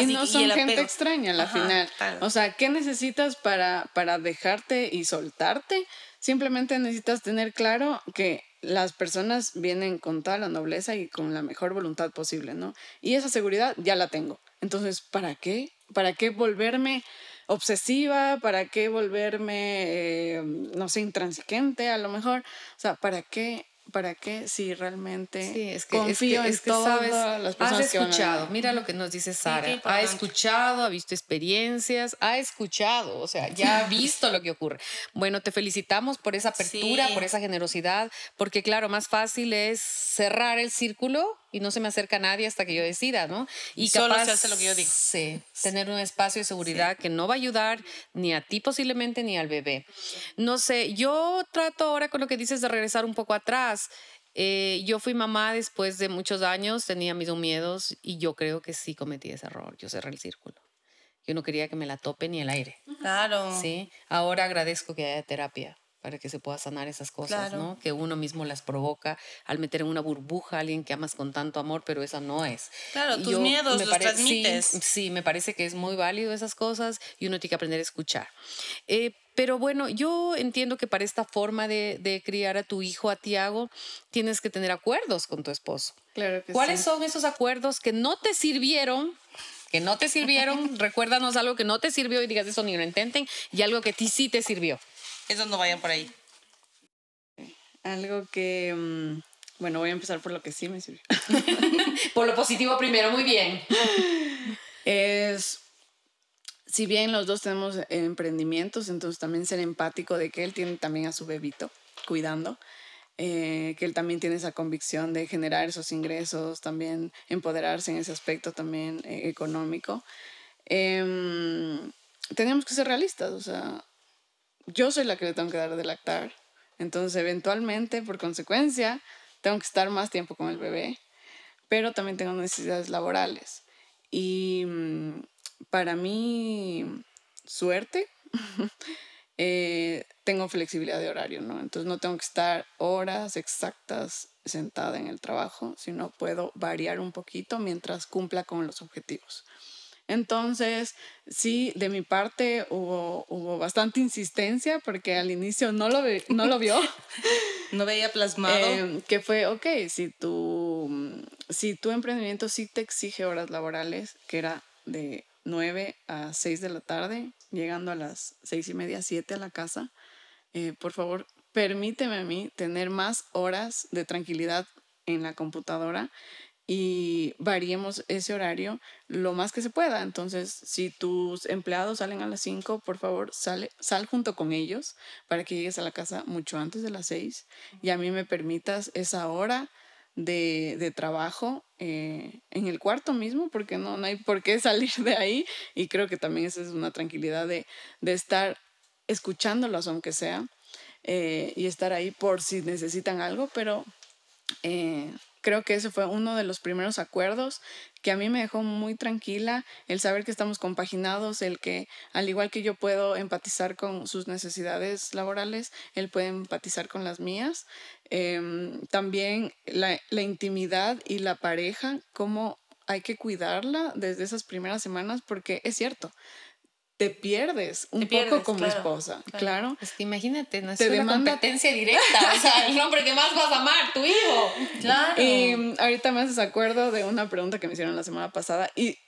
y no son gente extraña a la final. O sea, ¿qué necesitas para, para dejarte y soltarte? Simplemente necesitas tener claro que las personas vienen con toda la nobleza y con la mejor voluntad posible, ¿no? Y esa seguridad ya la tengo. Entonces, ¿para qué? ¿Para qué volverme obsesiva? ¿Para qué volverme, eh, no sé, intransigente a lo mejor? O sea, ¿para qué ¿para qué si realmente sí, es que, confío es que, en todas las personas has escuchado, mira lo que nos dice Sara, ha escuchado, ha visto experiencias, ha escuchado, o sea, ya ha visto lo que ocurre. Bueno, te felicitamos por esa apertura, por esa generosidad, porque claro, más fácil es cerrar el círculo y no se me acerca nadie hasta que yo decida, ¿no? Y Solo se hace lo que yo digo. Sí, tener un espacio de seguridad que no va a ayudar ni a ti posiblemente ni al bebé. No sé, yo trato ahora con lo que dices de regresar un poco atrás. Eh, yo fui mamá después de muchos años, tenía mis miedos y yo creo que sí cometí ese error. Yo cerré el círculo. Yo no quería que me la tope ni el aire. Claro. Sí, ahora agradezco que haya terapia para que se pueda sanar esas cosas, ¿no? Que uno mismo las provoca al meter en una burbuja a alguien que amas con tanto amor, pero esa no es. Claro, tus miedos los transmites. Sí, me parece que es muy válido esas cosas y uno tiene que aprender a escuchar. Eh, pero bueno, yo entiendo que para esta forma de, de, criar a tu hijo, a Tiago, tienes que tener acuerdos con tu esposo. Claro que ¿Cuáles son esos acuerdos que no te sirvieron que no te sirvieron, [LAUGHS] recuérdanos algo que no te sirvió y digas eso ni lo intenten, y algo que a ti sí te sirvió. Esos no vayan por ahí. Algo que, mm, bueno, voy a empezar por lo que sí me sirvió. [LAUGHS] por lo positivo primero, muy bien. Es, si bien los dos tenemos emprendimientos, entonces también ser empático de que él tiene también a su bebito cuidando. Eh, que él también tiene esa convicción de generar esos ingresos, también empoderarse en ese aspecto también eh, económico. Em, tenemos que ser realistas, o sea, yo soy la que le tengo que dar de lactar. Entonces, eventualmente, por consecuencia, tengo que estar más tiempo con el bebé, pero también tengo necesidades laborales. Y mm, para mí, suerte, [LAUGHS] eh, tengo flexibilidad de horario, ¿no? Entonces no tengo que estar horas exactas sentada en el trabajo, sino puedo variar un poquito mientras cumpla con los objetivos. Entonces, sí, de mi parte hubo, hubo bastante insistencia porque al inicio no lo, no lo vio. [LAUGHS] no veía plasmado. Eh, que fue, ok, si tu, si tu emprendimiento sí te exige horas laborales, que era de 9 a 6 de la tarde, llegando a las 6 y media, 7 a la casa, eh, por favor, permíteme a mí tener más horas de tranquilidad en la computadora y variemos ese horario lo más que se pueda. Entonces, si tus empleados salen a las 5, por favor, sale, sal junto con ellos para que llegues a la casa mucho antes de las 6 y a mí me permitas esa hora de, de trabajo eh, en el cuarto mismo, porque no, no hay por qué [LAUGHS] salir de ahí y creo que también esa es una tranquilidad de, de estar escuchándolos aunque sea eh, y estar ahí por si necesitan algo, pero eh, creo que ese fue uno de los primeros acuerdos que a mí me dejó muy tranquila, el saber que estamos compaginados, el que al igual que yo puedo empatizar con sus necesidades laborales, él puede empatizar con las mías. Em, también la, la intimidad y la pareja, cómo hay que cuidarla desde esas primeras semanas, porque es cierto, te pierdes un poco como esposa, claro. Pues imagínate, no es te una competencia [LAUGHS] directa, o sea, el hombre que más vas a amar, tu hijo. Claro. Y mm, ahorita me haces acuerdo de una pregunta que me hicieron la semana pasada y,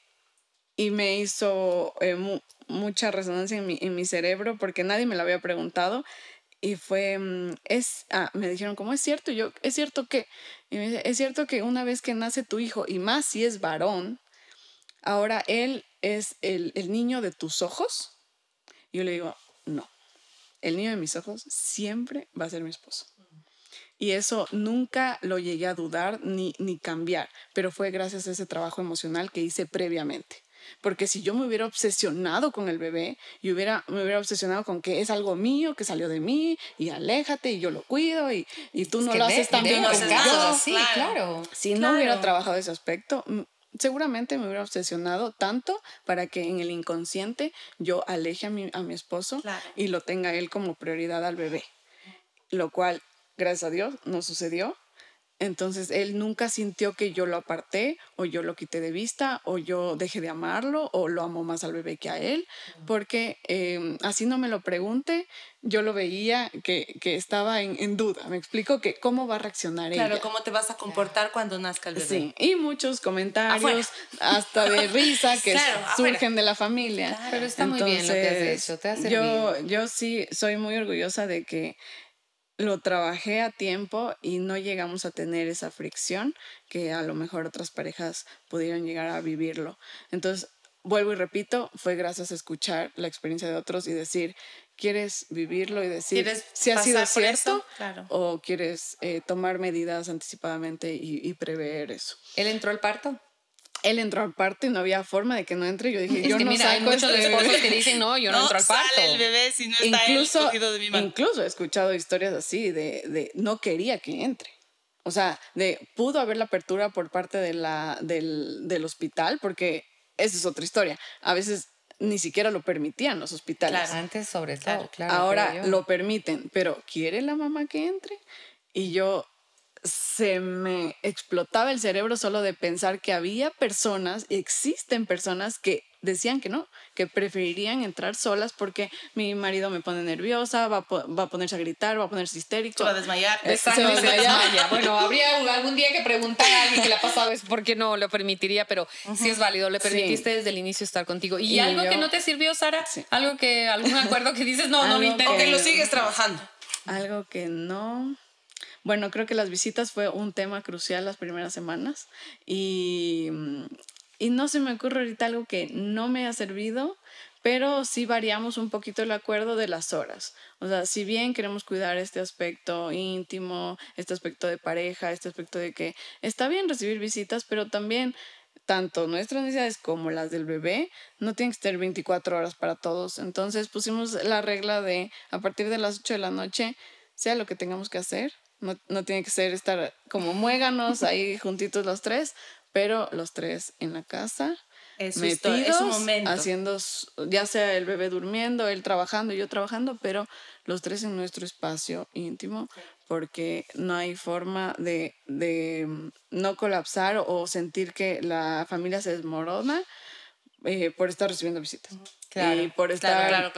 y me hizo eh, mucha resonancia en mi, en mi cerebro porque nadie me lo había preguntado y fue, mm, es, ah, me dijeron, ¿cómo es cierto? yo, ¿es cierto que? Y me dice, es cierto que una vez que nace tu hijo, y más si es varón, ahora él es el, el niño de tus ojos. Y yo le digo, no, el niño de mis ojos siempre va a ser mi esposo. Y eso nunca lo llegué a dudar ni, ni cambiar, pero fue gracias a ese trabajo emocional que hice previamente. Porque si yo me hubiera obsesionado con el bebé y hubiera, me hubiera obsesionado con que es algo mío, que salió de mí, y aléjate y yo lo cuido y, y tú no lo haces tan bien como yo. Sí, claro. Si no hubiera trabajado ese aspecto, seguramente me hubiera obsesionado tanto para que en el inconsciente yo aleje a mi, a mi esposo y lo tenga él como prioridad al bebé. Lo cual, gracias a Dios, no sucedió entonces él nunca sintió que yo lo aparté o yo lo quité de vista o yo dejé de amarlo o lo amo más al bebé que a él, porque em, así no me lo pregunte, yo lo veía que, que estaba en, en, duda. Me explico que cómo va a reaccionar claro, Claro, cómo te vas a comportar cuando nazca el bebé. Sí, y muchos comentarios [LAUGHS] hasta de risa que surgen de la familia. Pero está muy bien lo que has hecho, te ha Yo, yo sí soy muy orgullosa de que lo trabajé a tiempo y no llegamos a tener esa fricción que a lo mejor otras parejas pudieran llegar a vivirlo. Entonces, vuelvo y repito, fue gracias a escuchar la experiencia de otros y decir, ¿quieres vivirlo y decir si ha sido cierto o quieres eh, tomar medidas anticipadamente y, y prever eso? ¿Él entró al parto? Él entró al parto y no había forma de que no entre. Yo dije, yo no mira, hay muchos este esposos que dicen, no, yo no, entro al parto. Sale el bebé si no está incluso, él de mi mano. Incluso he escuchado historias así de, de no quería que entre. O sea, de pudo haber la apertura por parte de la, del, del hospital, porque esa es otra historia. A veces ni siquiera lo permitían los hospitales. Claro, antes sobre todo, claro. Ahora lo permiten, pero ¿quiere la mamá que entre? Y yo se me explotaba el cerebro solo de pensar que había personas, existen personas que decían que no, que preferirían entrar solas porque mi marido me pone nerviosa, va a, va a ponerse a gritar, va a ponerse histérico. Se va a desmayar. Eh, se va a desmayar. bueno, habría algún día que preguntar a alguien que le ha pasado eso, porque no lo permitiría, pero si sí es válido, le permitiste desde el inicio estar contigo. ¿Y, algo que no te sirvió, Sara? ¿Algo que, algún acuerdo que dices, no, no lo intento? que lo sigues trabajando. Algo que no... Bueno, creo que las visitas fue un tema crucial las primeras semanas y, y no se me ocurre ahorita algo que no me ha servido, pero sí variamos un poquito el acuerdo de las horas. O sea, si bien queremos cuidar este aspecto íntimo, este aspecto de pareja, este aspecto de que está bien recibir visitas, pero también tanto nuestras necesidades como las del bebé no tienen que ser 24 horas para todos. Entonces pusimos la regla de a partir de las 8 de la noche, sea lo que tengamos que hacer, no, no tiene que ser estar como muéganos ahí [LAUGHS] juntitos los tres, pero los tres en la casa, es metidos, momento. haciendo, ya sea el bebé durmiendo, él trabajando, yo trabajando, pero los tres en nuestro espacio íntimo, porque no hay forma de, de no colapsar o sentir que la familia se desmorona eh, por estar recibiendo visitas. y por estar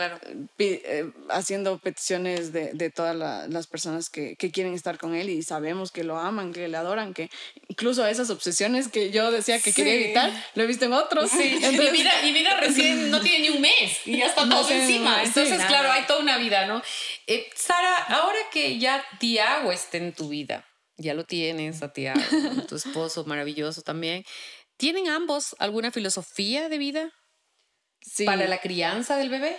eh, haciendo peticiones de, de todas las personas que, que, quieren estar con él y sabemos que lo aman, que le adoran, que incluso esas obsesiones que yo decía que quería evitar, lo he visto en otros. Sí. [LAUGHS] y, mira, y mira, recién no tiene ni un mes y ya está todo encima. Entonces, claro, hay toda una vida, ¿no? Eh, Sara, ahora que ya Tiago está en tu vida, ya lo tienes a Tiago, tu esposo maravilloso también. ¿Tienen ambos alguna filosofía de vida para la crianza del bebé?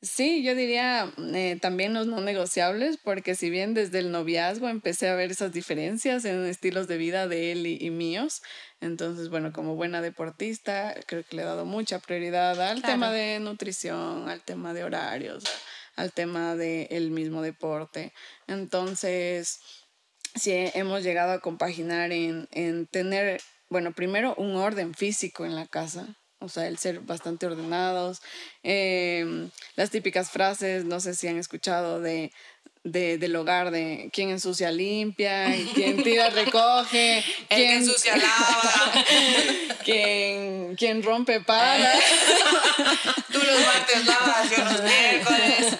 Sí, yo diría eh, también los no negociables, porque si bien desde el noviazgo empecé a ver esas diferencias en estilos de vida de él y, míos, entonces, bueno, como buena deportista, creo que le he dado mucha prioridad al tema de nutrición, al tema de horarios, al tema del mismo deporte. Entonces, sí, hemos llegado a compaginar en, en tener bueno, primero un orden físico en la casa, o sea, el ser bastante ordenados. Em, las típicas frases, no sé si han escuchado de, de, del hogar, de quién ensucia limpia, quién tira recoge, [LAUGHS] quién ensucia lava, [LAUGHS] quién, quién rompe para. [LAUGHS] Tú los martes lavas, yo los miércoles.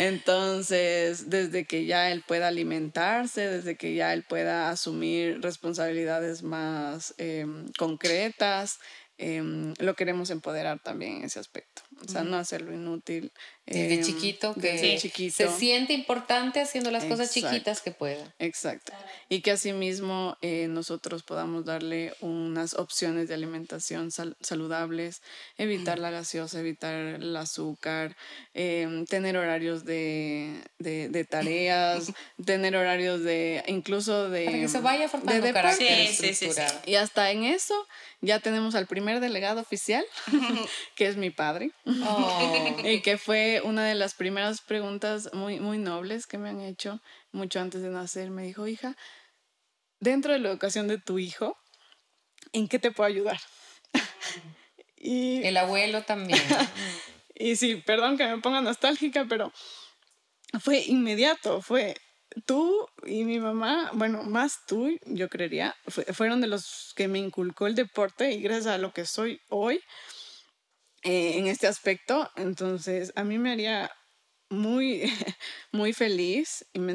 Entonces, desde que ya él pueda alimentarse, desde que ya él pueda asumir responsabilidades más em, concretas, em, lo queremos empoderar también en ese aspecto. O sea, no hacerlo inútil. Desde em, chiquito, que se siente importante haciendo las cosas chiquitas que pueda. Exacto. Y que asimismo eh, nosotros podamos darle unas opciones de alimentación saludables, evitar la gaseosa, evitar el azúcar, em, tener horarios de, de, tareas, [LAUGHS] tener horarios de, incluso de... Para que se vaya formando de carácter sí, sí, sí, Y hasta en eso ya tenemos al primer delegado oficial, [LAUGHS] que es mi padre. Oh. [LAUGHS] y que fue una de las primeras preguntas muy, muy nobles que me han hecho mucho antes de nacer. Me dijo, hija, dentro de la educación de tu hijo, ¿en qué te puedo ayudar? [LAUGHS] y, El abuelo también. [LAUGHS] y sí, perdón que me ponga nostálgica, pero fue inmediato, fue tú y mi mamá, bueno, más tú, yo creería, fueron de los que me inculcó el deporte y gracias a lo que soy hoy, eh, en este aspecto. Entonces, a mí me haría muy, [LAUGHS] muy feliz y me,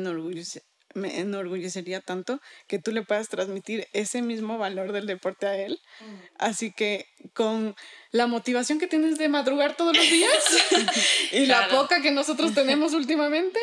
me enorgullecería tanto que tú le puedas transmitir ese mismo valor del deporte a él. Mm. Así que con la motivación que tienes de madrugar todos los días [LAUGHS] y la poca que nosotros tenemos [LAUGHS] últimamente,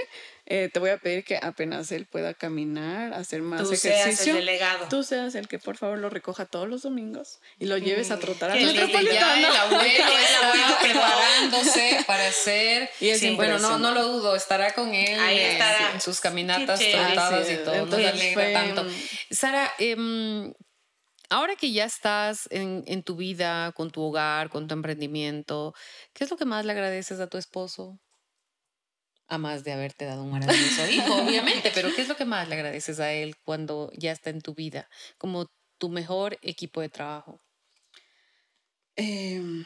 eh, te voy a pedir que apenas él pueda caminar, hacer más Tú ejercicio. Seas el delegado. Tú seas el que por favor lo recoja todos los domingos y lo lleves a mm, trotar a nuestro Ya el abuelo [LAUGHS] está preparándose para hacer. [LAUGHS] Y es bueno, no, no lo dudo, estará con él Ahí estará. en sus caminatas trotadas y todo. Entonces, tanto. Sara, eh, ahora que ya estás en, en, tu vida, con tu hogar, con tu emprendimiento, ¿qué es lo que más le agradeces a tu esposo? A más de haberte dado un maravilloso hijo, [LAUGHS] obviamente, pero ¿qué es lo que más le [LAUGHS] agradeces a él cuando ya está en tu vida como tu mejor equipo de trabajo? Em,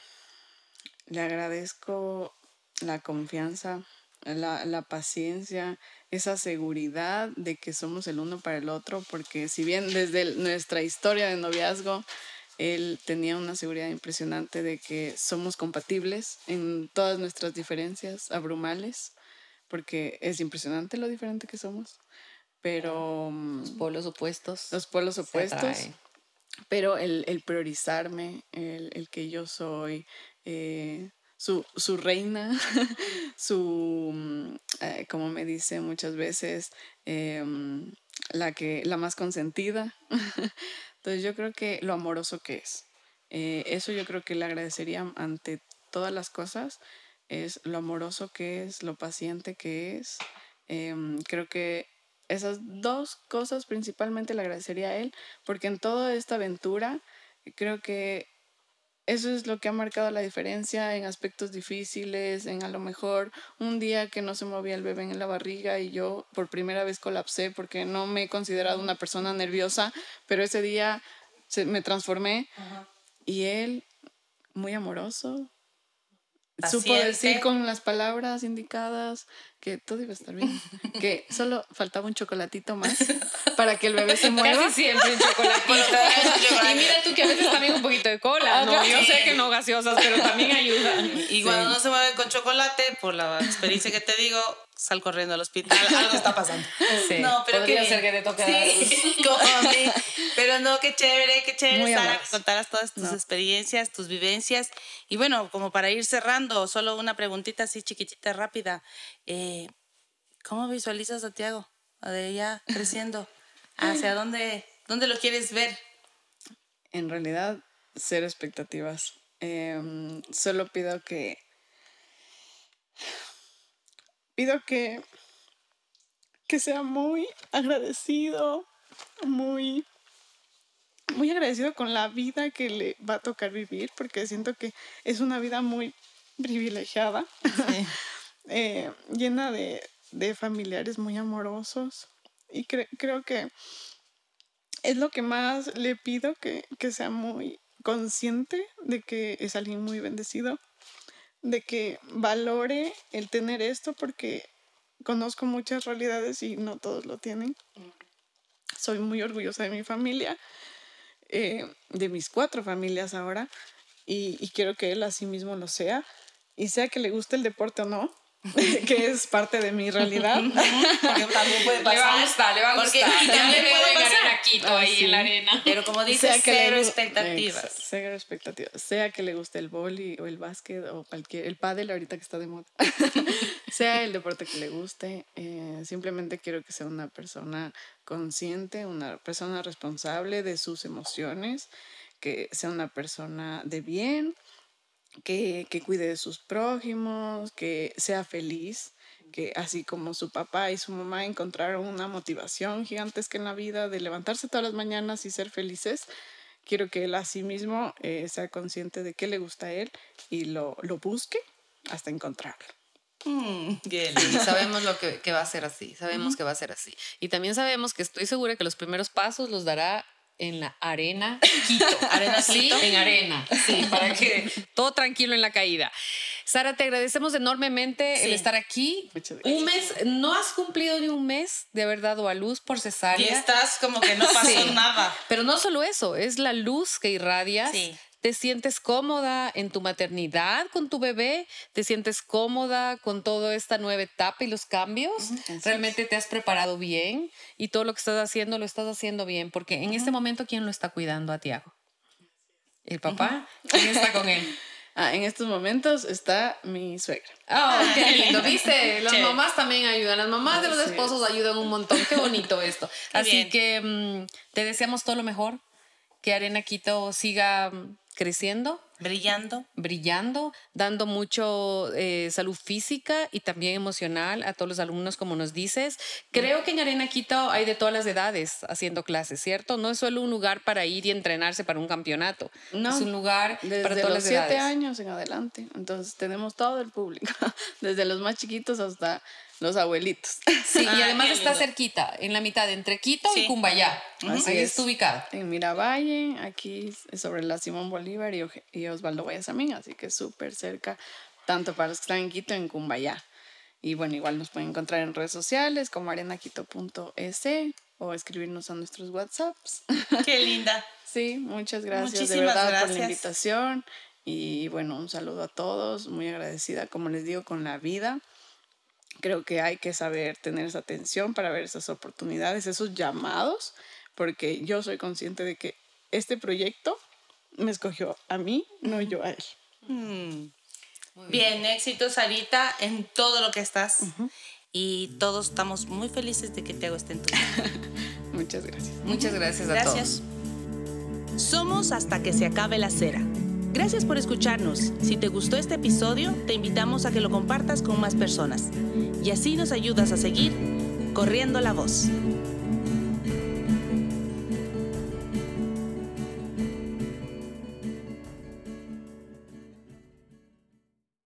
le agradezco la confianza, la, la, paciencia, esa seguridad de que somos el uno para el otro, porque si bien desde nuestra historia de noviazgo, él tenía una seguridad impresionante de que somos compatibles en todas nuestras diferencias abrumales porque es impresionante lo diferente que somos, pero... Los mm, polos opuestos. Los polos opuestos. Pero el, el priorizarme, el, el, que yo soy eh, su, su, reina, [LAUGHS] su, mm, eh, como me dice muchas veces, eh, mm, la, que, la más consentida. [LAUGHS] Entonces yo creo que lo amoroso que es. eso yo creo que le agradecería ante todas las cosas es lo amoroso que es, lo paciente que es. Em, creo que esas dos cosas principalmente le agradecería a él, porque en toda esta aventura creo que eso es lo que ha marcado la diferencia en aspectos difíciles, en a lo mejor un día que no se movía el bebé en la barriga y yo por primera vez colapsé porque no me he considerado una persona nerviosa, pero ese día se, me transformé y él, muy amoroso, supo decir con las palabras indicadas que todo iba a estar bien, que [LAUGHS] solo faltaba un chocolatito más para que el bebé se mueva. Casi siempre un chocolatito. y mira tú que a veces también un poquito de cola, ¿no? Yo sé que no gaseosas, pero también ayudan. Y cuando no se mueve con chocolate, por la experiencia que te digo, sal corriendo al hospital, [LAUGHS] algo está pasando. Sí, no, pero podría que, ser que te toque sí, [LAUGHS] como a mí. Pero no, qué chévere, qué chévere, Sara, que contaras todas tus experiencias, tus vivencias. Y bueno, como para ir cerrando, solo una preguntita así chiquitita, rápida. Eh, ¿Cómo visualizas a Tiago? De ella creciendo. ¿Hacia dónde, dónde lo quieres ver? En realidad, cero expectativas. Em, solo pido que pido que, que sea muy agradecido, muy, muy agradecido con la vida que le va a tocar vivir, porque siento que es una vida muy privilegiada, [LAUGHS] eh, llena de, familiares muy amorosos. Y creo que es lo que más le pido, que, que sea muy consciente de que es alguien muy bendecido de que valore el tener esto porque conozco muchas realidades y no todos lo tienen. Soy muy orgullosa de mi familia, eh, de mis cuatro familias ahora, y, y quiero que él así mismo lo sea. Y sea que le guste el deporte o no, [LAUGHS] que es parte de mi realidad. [LAUGHS] Porque también puede pasar. Le va a gustar, le va a Porque gustar. también Yo le puede pasar. ganar a Quito ahí Ah, sí. en la arena. Pero como dices, Sea que cero expectativas. Ex- Cero expectativas. Sea que le guste el boli o el básquet o cualquier, el pádel ahorita que está de moda. [LAUGHS] sea el deporte que le guste. eh, simplemente quiero que sea una persona consciente, una persona responsable de sus emociones, que sea una persona de bien, que, que cuide de sus prójimos, que sea feliz, que así como su papá y su mamá encontraron una motivación gigantesca en la vida de levantarse todas las mañanas y ser felices, quiero que él a sí mismo eh, sea consciente de qué le gusta a él y lo, lo busque hasta encontrarlo. Mm, [LAUGHS] lindo. sabemos lo que, que va a ser así, sabemos que va a ser así. Y también sabemos que estoy segura que los primeros pasos los dará en la arena Quito. [LAUGHS] ¿Arena sí, Quito? en arena, sí, [LAUGHS] para que todo tranquilo en la caída. Sara, te agradecemos enormemente el estar aquí. Muchas gracias. Un mes, no has cumplido ni un mes de haber dado a luz por Y cesárea. estás como que no [LAUGHS] pasó Sí. nada. Pero no solo eso, es la luz que irradias. Sí. Te sientes cómoda en tu maternidad con tu bebé, te sientes cómoda con toda esta nueva etapa y los cambios. Realmente te has preparado bien y todo lo que estás haciendo lo estás haciendo bien, porque en este momento, ¿quién lo está cuidando a Tiago? ¿El papá? ¿Quién está con él? [LAUGHS] Ah, en estos momentos está mi suegra. Oh, qué [LAUGHS] lindo, ¿viste? Las Chévere. mamás también ayudan, las mamás de los esposos ayudan un montón, qué bonito [LAUGHS] esto. Así bien. que mm, te deseamos todo lo mejor, que Arena Quito siga mm, creciendo, Brillando. brillando, dando mucho eh, salud física y también emocional a todos los alumnos, como nos dices. Creo que en Arena Quito hay de todas las edades haciendo clases, ¿cierto? No es solo un lugar para ir y entrenarse para un campeonato, No, es un lugar Desde para todas los las siete edades. años en adelante. Entonces tenemos todo el público, [LAUGHS] desde los más chiquitos hasta los abuelitos. Sí, y Ah, además qué está lindo. cerquita, en la mitad entre Quito y Sí. Cumbayá. Así Ahí es. está ubicado. En Miravalle, aquí sobre la Simón Bolívar y, Oje- y Osvaldo Guayasamín, así que súper cerca, tanto para los que están en Quito, en Cumbayá. Y bueno, igual nos pueden encontrar en redes sociales como arenaquito.es o escribirnos a nuestros WhatsApps. Qué linda. [LAUGHS] sí, muchas gracias de Muchísimas verdad por la gracias. invitación. Y bueno, un saludo a todos, muy agradecida, como les digo, con la vida. Creo que hay que saber tener esa atención para ver esas oportunidades, esos llamados, porque yo soy consciente de que este proyecto me escogió a mí, no yo a él. Mm. Bien, éxito, Sarita, en todo lo que estás. Y todos estamos muy felices de que te esté en tu vida. [LAUGHS] Muchas gracias. Muchas gracias a todos. Gracias. Somos hasta que se acabe la cera. Gracias por escucharnos. Si te gustó este episodio, te invitamos a que lo compartas con más personas. Y así nos ayudas a seguir corriendo la voz.